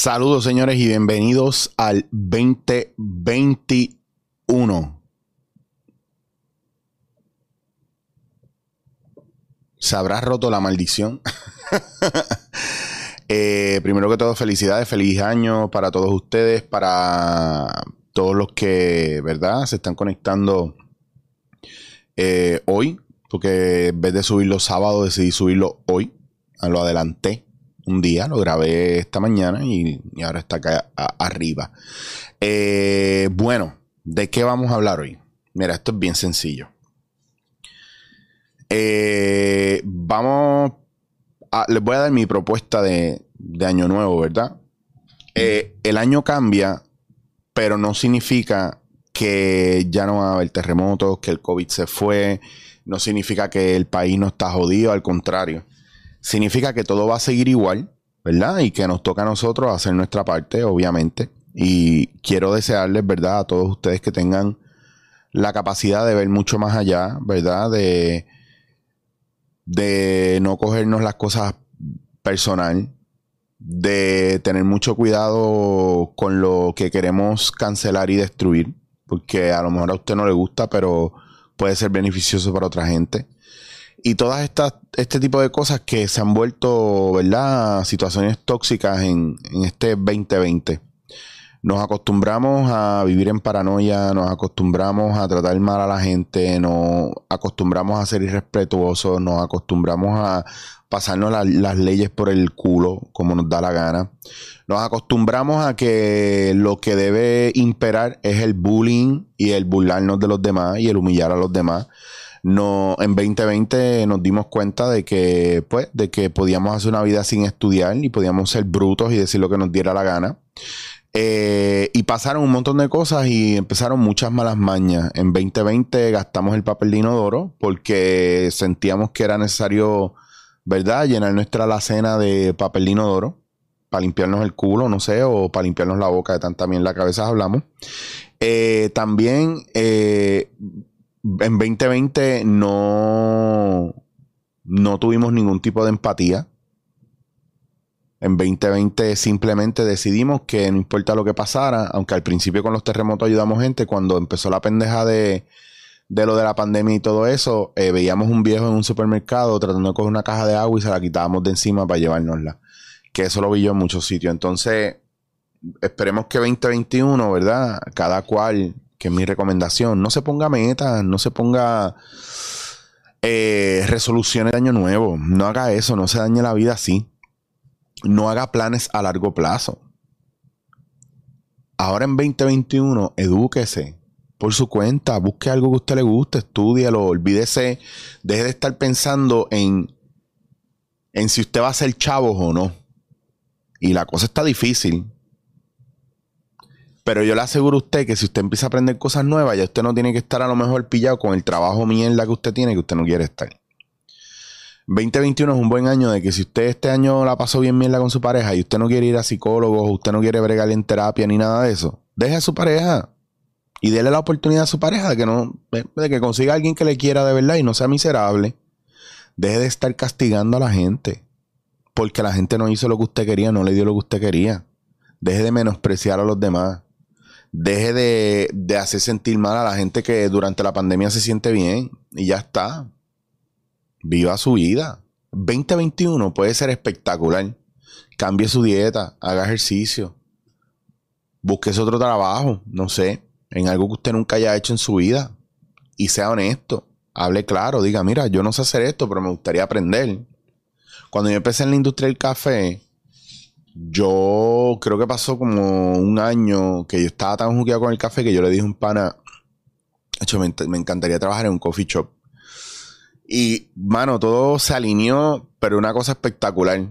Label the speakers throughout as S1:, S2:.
S1: Saludos señores y bienvenidos al 2021. ¿Se habrá roto la maldición? Eh, primero que todo, felicidades, feliz año para todos ustedes, para todos los que, ¿verdad? Se están conectando eh, hoy, porque en vez de subirlo sábado decidí subirlo hoy, lo adelanté un día, lo grabé esta mañana y, ahora está acá arriba. Eh, bueno, ¿de qué vamos a hablar hoy? Mira, esto es bien sencillo. Eh, vamos a, les voy a dar mi propuesta de, año nuevo, ¿verdad? Eh, el año cambia, pero no significa que ya no va a haber terremotos, que el COVID se fue, no significa que el país no está jodido, al contrario significa que todo va a seguir igual, ¿verdad? Y que nos toca a nosotros hacer nuestra parte, obviamente. Y quiero desearles, ¿verdad? A todos ustedes que tengan la capacidad de ver mucho más allá, ¿verdad? De, de no cogernos las cosas personal, de tener mucho cuidado con lo que queremos cancelar y destruir, porque a lo mejor a usted no le gusta, pero puede ser beneficioso para otra gente y todas estas, este tipo de cosas que se han vuelto, ¿verdad? Situaciones tóxicas en, en este 2020. Nos acostumbramos a vivir en paranoia, nos acostumbramos a tratar mal a la gente, nos acostumbramos a ser irrespetuosos, nos acostumbramos a pasarnos las leyes por el culo como nos da la gana. Nos acostumbramos a que lo que debe imperar es el bullying y el burlarnos de los demás y el humillar a los demás no, en 2020 nos dimos cuenta de que, pues, de que podíamos hacer una vida sin estudiar y podíamos ser brutos y decir lo que nos diera la gana. Eh, y pasaron un montón de cosas y empezaron muchas malas mañas. En 2020 gastamos el papel de inodoro porque sentíamos que era necesario, ¿verdad?, llenar nuestra alacena de papel de inodoro para limpiarnos el culo, no sé, o para limpiarnos la boca de tanta bien la cabeza hablamos. Eh, también eh, en 2020 no, no tuvimos ningún tipo de empatía. En 2020 simplemente decidimos que no importa lo que pasara, aunque al principio con los terremotos ayudamos gente, cuando empezó la pendeja de, lo de la pandemia y todo eso, eh, veíamos un viejo en un supermercado tratando de coger una caja de agua y se la quitábamos de encima para llevárnosla. Que eso lo vi yo en muchos sitios. Entonces, esperemos que 2021, ¿verdad? Cada cual que es mi recomendación, no se ponga metas, no se ponga eh, resoluciones de año nuevo, no haga eso, no se dañe la vida así, no haga planes a largo plazo. Ahora en 2021, edúquese por su cuenta, busque algo que a usted le guste, estudialo, olvídese, deje de estar pensando en, en si usted va a ser chavo o no. Y la cosa está difícil. Pero yo le aseguro a usted que si usted empieza a aprender cosas nuevas, ya usted no tiene que estar a lo mejor pillado con el trabajo mierda que usted tiene, que usted no quiere estar. 2021 es un buen año de que si usted este año la pasó bien mierda con su pareja y usted no quiere ir a psicólogos, usted no quiere bregar en terapia ni nada de eso, deje a su pareja y déle la oportunidad a su pareja de que no de que consiga a alguien que le quiera de verdad y no sea miserable. Deje de estar castigando a la gente porque la gente no hizo lo que usted quería, no le dio lo que usted quería. Deje de menospreciar a los demás deje de, hacer sentir mal a la gente que durante la pandemia se siente bien y ya está. Viva su vida. 2021 puede ser espectacular. Cambie su dieta, haga ejercicio, busque otro trabajo, no sé, en algo que usted nunca haya hecho en su vida y sea honesto. Hable claro, diga, mira, yo no sé hacer esto, pero me gustaría aprender. Cuando yo empecé en la industria del café, yo creo que pasó como un año que yo estaba tan jugueado con el café que yo le dije a un pana, hecho, me, encantaría trabajar en un coffee shop. Y, mano, todo se alineó, pero una cosa espectacular.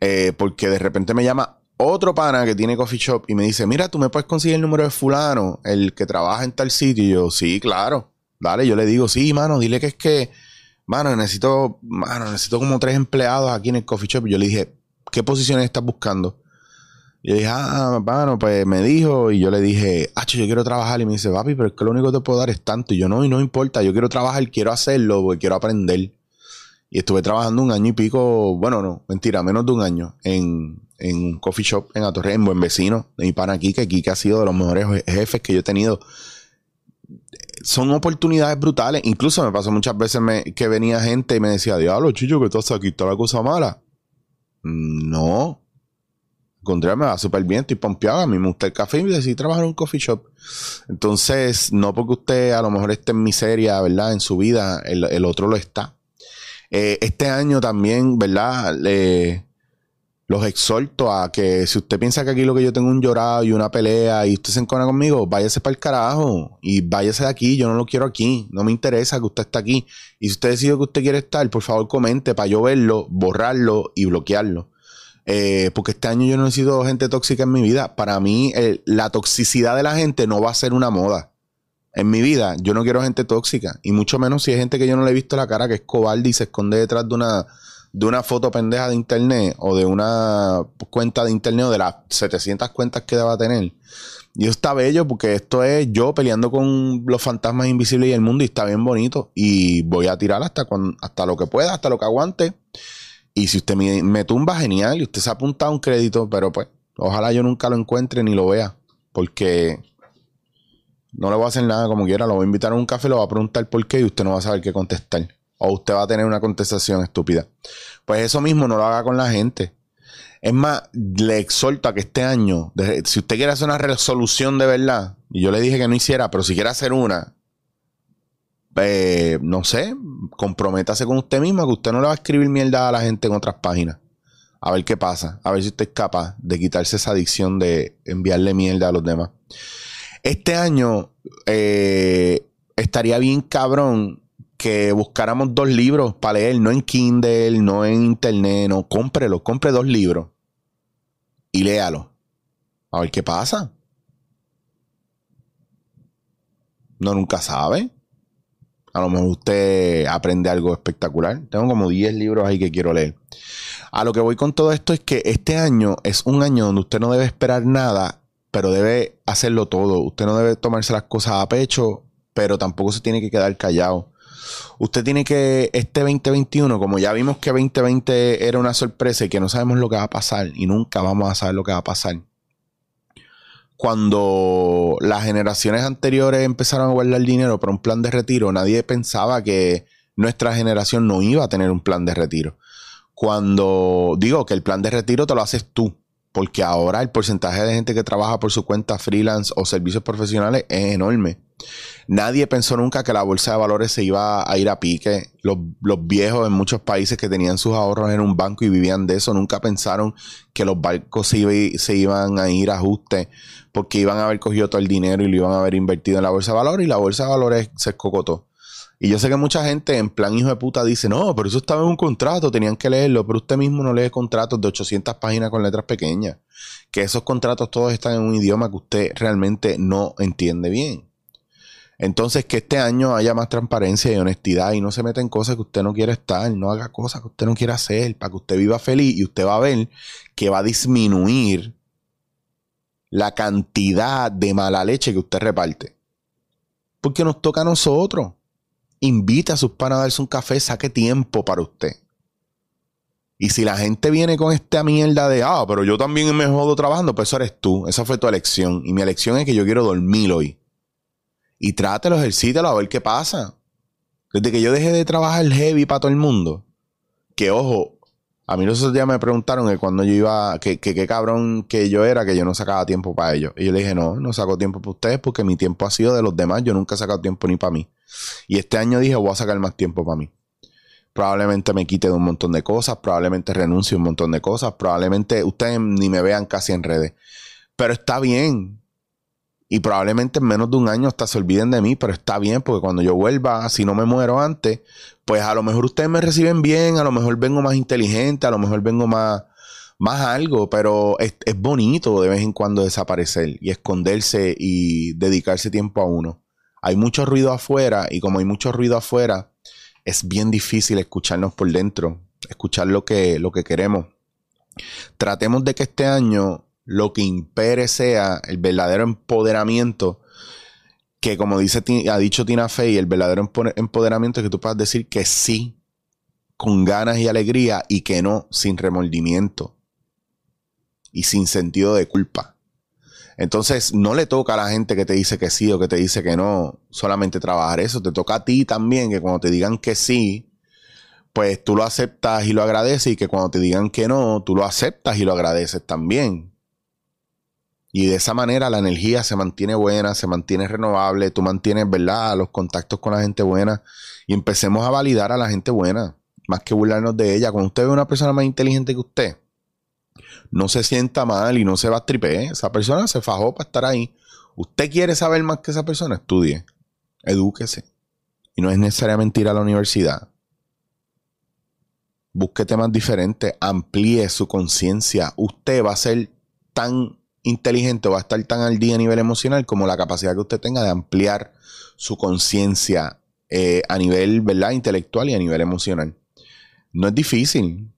S1: Eh, porque de repente me llama otro pana que tiene coffee shop y me dice, mira, tú me puedes conseguir el número de fulano, el que trabaja en tal sitio. Y yo, sí, claro. Dale, yo le digo, sí, mano, dile que es que, mano, necesito, mano, necesito como tres empleados aquí en el coffee shop. Y yo le dije, ¿qué posiciones estás buscando? Y yo dije, ah, bueno, pues me dijo, y yo le dije, ah, yo quiero trabajar. Y me dice, papi, pero es que lo único que te puedo dar es tanto. Y yo, no, y no importa, yo quiero trabajar, quiero hacerlo, porque quiero aprender. Y estuve trabajando un año y pico, bueno, no, mentira, menos de un año, en, en un coffee shop en Atorrey, en Buen Vecino, de mi pana Kike. Kike ha sido de los mejores jefes que yo he tenido. Son oportunidades brutales. Incluso me pasó muchas veces que venía gente y me decía, diablo, chicho, que estás aquí, está la cosa mala. No. Contrario, me va súper bien, estoy pompeado. A mí me gusta el café y decidí trabajar en un coffee shop. Entonces, no porque usted a lo mejor esté en miseria, ¿verdad? En su vida, el, otro lo está. Eh, este año también, ¿verdad? Los exhorto a que si usted piensa que aquí lo que yo tengo un llorado y una pelea y usted se encona conmigo, váyase para el carajo y váyase de aquí. Yo no lo quiero aquí. No me interesa que usted esté aquí. Y si usted decide que usted quiere estar, por favor comente para yo verlo, borrarlo y bloquearlo. Eh, porque este año yo no necesito gente tóxica en mi vida. Para mí, la toxicidad de la gente no va a ser una moda. En mi vida, yo no quiero gente tóxica. Y mucho menos si es gente que yo no le he visto la cara, que es cobarde y se esconde detrás de una, de una foto pendeja de internet o de una cuenta de internet o de las 700 cuentas que deba tener. Y está bello porque esto es yo peleando con los fantasmas invisibles y el mundo y está bien bonito. Y voy a tirar hasta, hasta lo que pueda, hasta lo que aguante. Y si usted me, tumba, genial. Y usted se ha apuntado un crédito, pero pues, ojalá yo nunca lo encuentre ni lo vea. Porque no le voy a hacer nada como quiera. Lo voy a invitar a un café, lo voy a preguntar por qué y usted no va a saber qué contestar. O usted va a tener una contestación estúpida. Pues eso mismo no lo haga con la gente. Es más, le exhorto a que este año, si usted quiere hacer una resolución de verdad, y yo le dije que no hiciera, pero si quiere hacer una, eh, no sé, comprométase con usted mismo que usted no le va a escribir mierda a la gente en otras páginas. A ver qué pasa. A ver si usted es capaz de quitarse esa adicción de enviarle mierda a los demás. Este año eh, estaría bien cabrón que buscáramos dos libros para leer, no en Kindle, no en internet, no, cómprelo, compre dos libros y léalo. A ver qué pasa. No nunca sabe. A lo mejor usted aprende algo espectacular. Tengo como 10 libros ahí que quiero leer. A lo que voy con todo esto es que este año es un año donde usted no debe esperar nada, pero debe hacerlo todo. Usted no debe tomarse las cosas a pecho, pero tampoco se tiene que quedar callado. Usted tiene que, este 2021, como ya vimos que 2020 era una sorpresa y que no sabemos lo que va a pasar y nunca vamos a saber lo que va a pasar cuando las generaciones anteriores empezaron a guardar dinero para un plan de retiro, nadie pensaba que nuestra generación no iba a tener un plan de retiro. Cuando digo que el plan de retiro te lo haces tú, porque ahora el porcentaje de gente que trabaja por su cuenta freelance o servicios profesionales es enorme. Nadie pensó nunca que la bolsa de valores se iba a ir a pique. Los, viejos en muchos países que tenían sus ahorros en un banco y vivían de eso, nunca pensaron que los bancos se, se iban a ir a ajuste porque iban a haber cogido todo el dinero y lo iban a haber invertido en la bolsa de valores y la bolsa de valores se escocotó. Y yo sé que mucha gente en plan hijo de puta dice, no, pero eso estaba en un contrato, tenían que leerlo, pero usted mismo no lee contratos de 800 páginas con letras pequeñas. Que esos contratos todos están en un idioma que usted realmente no entiende bien. Entonces, que este año haya más transparencia y honestidad y no se meta en cosas que usted no quiere estar, no haga cosas que usted no quiere hacer, para que usted viva feliz y usted va a ver que va a disminuir la cantidad de mala leche que usted reparte. Porque nos toca a nosotros. Invita a sus panas a darse un café, saque tiempo para usted. Y si la gente viene con esta mierda de, ah, pero yo también me jodo trabajando, pues eso eres tú. Esa fue tu elección. Y mi elección es que yo quiero dormir hoy y trátelo, ejercítalo a ver qué pasa. Desde que yo dejé de trabajar heavy para todo el mundo, que ojo, a mí los otros días me preguntaron que cuando yo iba, que qué cabrón que yo era, que yo no sacaba tiempo para ellos. Y yo le dije, no, no saco tiempo para ustedes porque mi tiempo ha sido de los demás, yo nunca he sacado tiempo ni para mí. Y este año dije, voy a sacar más tiempo para mí. Probablemente me quite de un montón de cosas, probablemente renuncie a un montón de cosas, probablemente ustedes ni me vean casi en redes. Pero está bien, y probablemente en menos de un año hasta se olviden de mí, pero está bien porque cuando yo vuelva, si no me muero antes, pues a lo mejor ustedes me reciben bien, a lo mejor vengo más inteligente, a lo mejor vengo más, más algo, pero es, es bonito de vez en cuando desaparecer y esconderse y dedicarse tiempo a uno. Hay mucho ruido afuera y como hay mucho ruido afuera, es bien difícil escucharnos por dentro, escuchar lo que, lo que queremos. Tratemos de que este año lo que impere sea el verdadero empoderamiento que como dice, ha dicho Tina Fey, el verdadero empoderamiento es que tú puedas decir que sí con ganas y alegría y que no sin remordimiento. y sin sentido de culpa. Entonces, no le toca a la gente que te dice que sí o que te dice que no solamente trabajar eso. Te toca a ti también que cuando te digan que sí, pues tú lo aceptas y lo agradeces y que cuando te digan que no, tú lo aceptas y lo agradeces también. Y de esa manera la energía se mantiene buena, se mantiene renovable, tú mantienes, ¿verdad?, los contactos con la gente buena y empecemos a validar a la gente buena, más que burlarnos de ella. Cuando usted ve una persona más inteligente que usted, no se sienta mal y no se va a tripe. Esa persona se fajó para estar ahí. Usted quiere saber más que esa persona, estudie, edúquese. Y no es necesariamente ir a la universidad busque temas diferentes, amplíe su conciencia. Usted va a ser tan inteligente, va a estar tan al día a nivel emocional como la capacidad que usted tenga de ampliar su conciencia eh, a nivel ¿verdad? intelectual y a nivel emocional. No es difícil.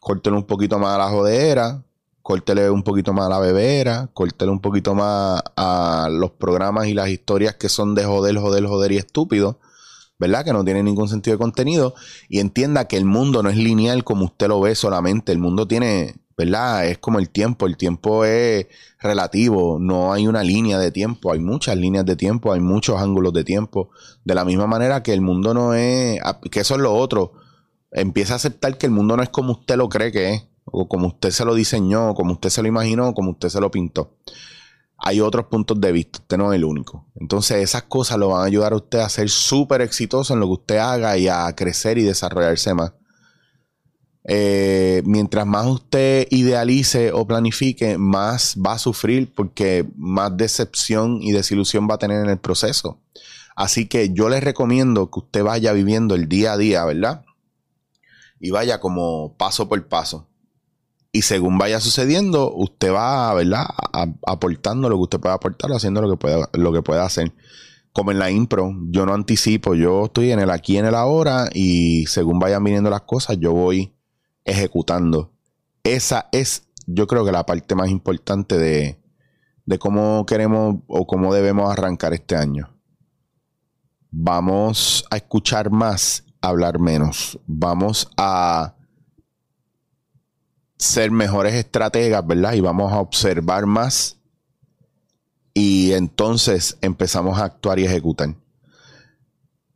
S1: Córtele un poquito más a la jodera, córtele un poquito más a la bebera, córtele un poquito más a los programas y las historias que son de joder, joder, joder y estúpido ¿verdad? Que no tiene ningún sentido de contenido y entienda que el mundo no es lineal como usted lo ve solamente, el mundo tiene, ¿verdad? Es como el tiempo, el tiempo es relativo, no hay una línea de tiempo, hay muchas líneas de tiempo, hay muchos ángulos de tiempo, de la misma manera que el mundo no es, que eso es lo otro, empieza a aceptar que el mundo no es como usted lo cree que es, o como usted se lo diseñó, como usted se lo imaginó, como usted se lo pintó hay otros puntos de vista, usted no es el único. Entonces esas cosas lo van a ayudar a usted a ser súper exitoso en lo que usted haga y a crecer y desarrollarse más. Eh, mientras más usted idealice o planifique, más va a sufrir porque más decepción y desilusión va a tener en el proceso. Así que yo les recomiendo que usted vaya viviendo el día a día, ¿verdad? Y vaya como paso por paso. Y según vaya sucediendo, usted va, ¿verdad? aportando lo que usted pueda aportar, haciendo lo que pueda, lo que pueda hacer. Como en la impro, yo no anticipo, yo estoy en el aquí, en el ahora, y según vayan viniendo las cosas, yo voy ejecutando. Esa es, yo creo que la parte más importante de, de cómo queremos o cómo debemos arrancar este año. Vamos a escuchar más, hablar menos. Vamos a ser mejores estrategas, ¿verdad? Y vamos a observar más y entonces empezamos a actuar y ejecutar.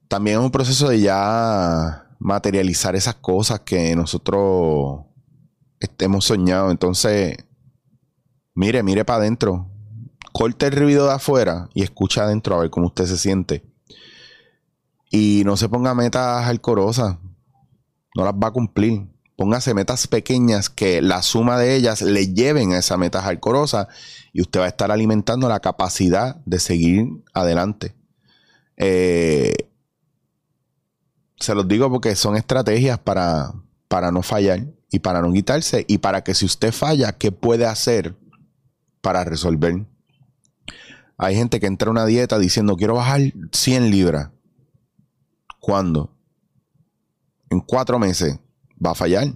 S1: También es un proceso de ya materializar esas cosas que nosotros hemos soñado. Entonces, mire, mire para adentro. Corte el ruido de afuera y escucha adentro a ver cómo usted se siente. Y no se ponga metas alcorosas. No las va a cumplir póngase metas pequeñas que la suma de ellas le lleven a esa meta hardcoreosa y usted va a estar alimentando la capacidad de seguir adelante. Eh, se los digo porque son estrategias para, para no fallar y para no quitarse y para que si usted falla, ¿qué puede hacer para resolver? Hay gente que entra a una dieta diciendo quiero bajar 100 libras. ¿Cuándo? En cuatro meses va a fallar.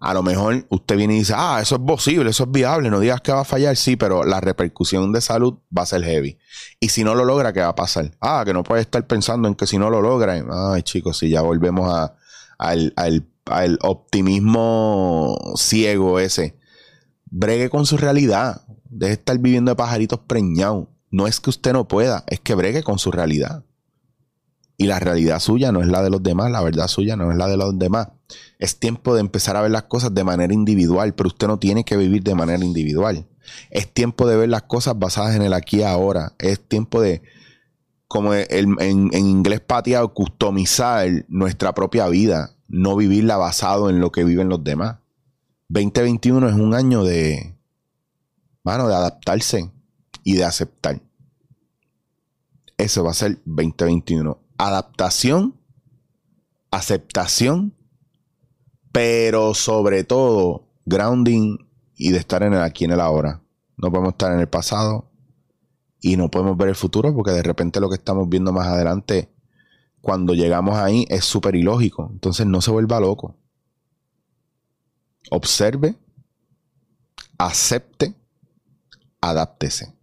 S1: A lo mejor usted viene y dice, ah, eso es posible, eso es viable, no digas que va a fallar, sí, pero la repercusión de salud va a ser heavy. Y si no lo logra, ¿qué va a pasar? Ah, que no puede estar pensando en que si no lo logra, ay chicos, si ya volvemos a, al, al optimismo ciego ese. Bregue con su realidad, deje de estar viviendo de pajaritos preñados. No es que usted no pueda, es que bregue con su realidad. Y la realidad suya no es la de los demás, la verdad suya no es la de los demás. Es tiempo de empezar a ver las cosas de manera individual, pero usted no tiene que vivir de manera individual. Es tiempo de ver las cosas basadas en el aquí y ahora. Es tiempo de, como en, en, inglés pateado, customizar nuestra propia vida, no vivirla basado en lo que viven los demás. 2021 es un año de, mano, de adaptarse y de aceptar. Eso va a ser 2021 adaptación, aceptación, pero sobre todo grounding y de estar en el aquí en el ahora. No podemos estar en el pasado y no podemos ver el futuro porque de repente lo que estamos viendo más adelante, cuando llegamos ahí, es súper ilógico. Entonces no se vuelva loco. Observe, acepte, adáptese.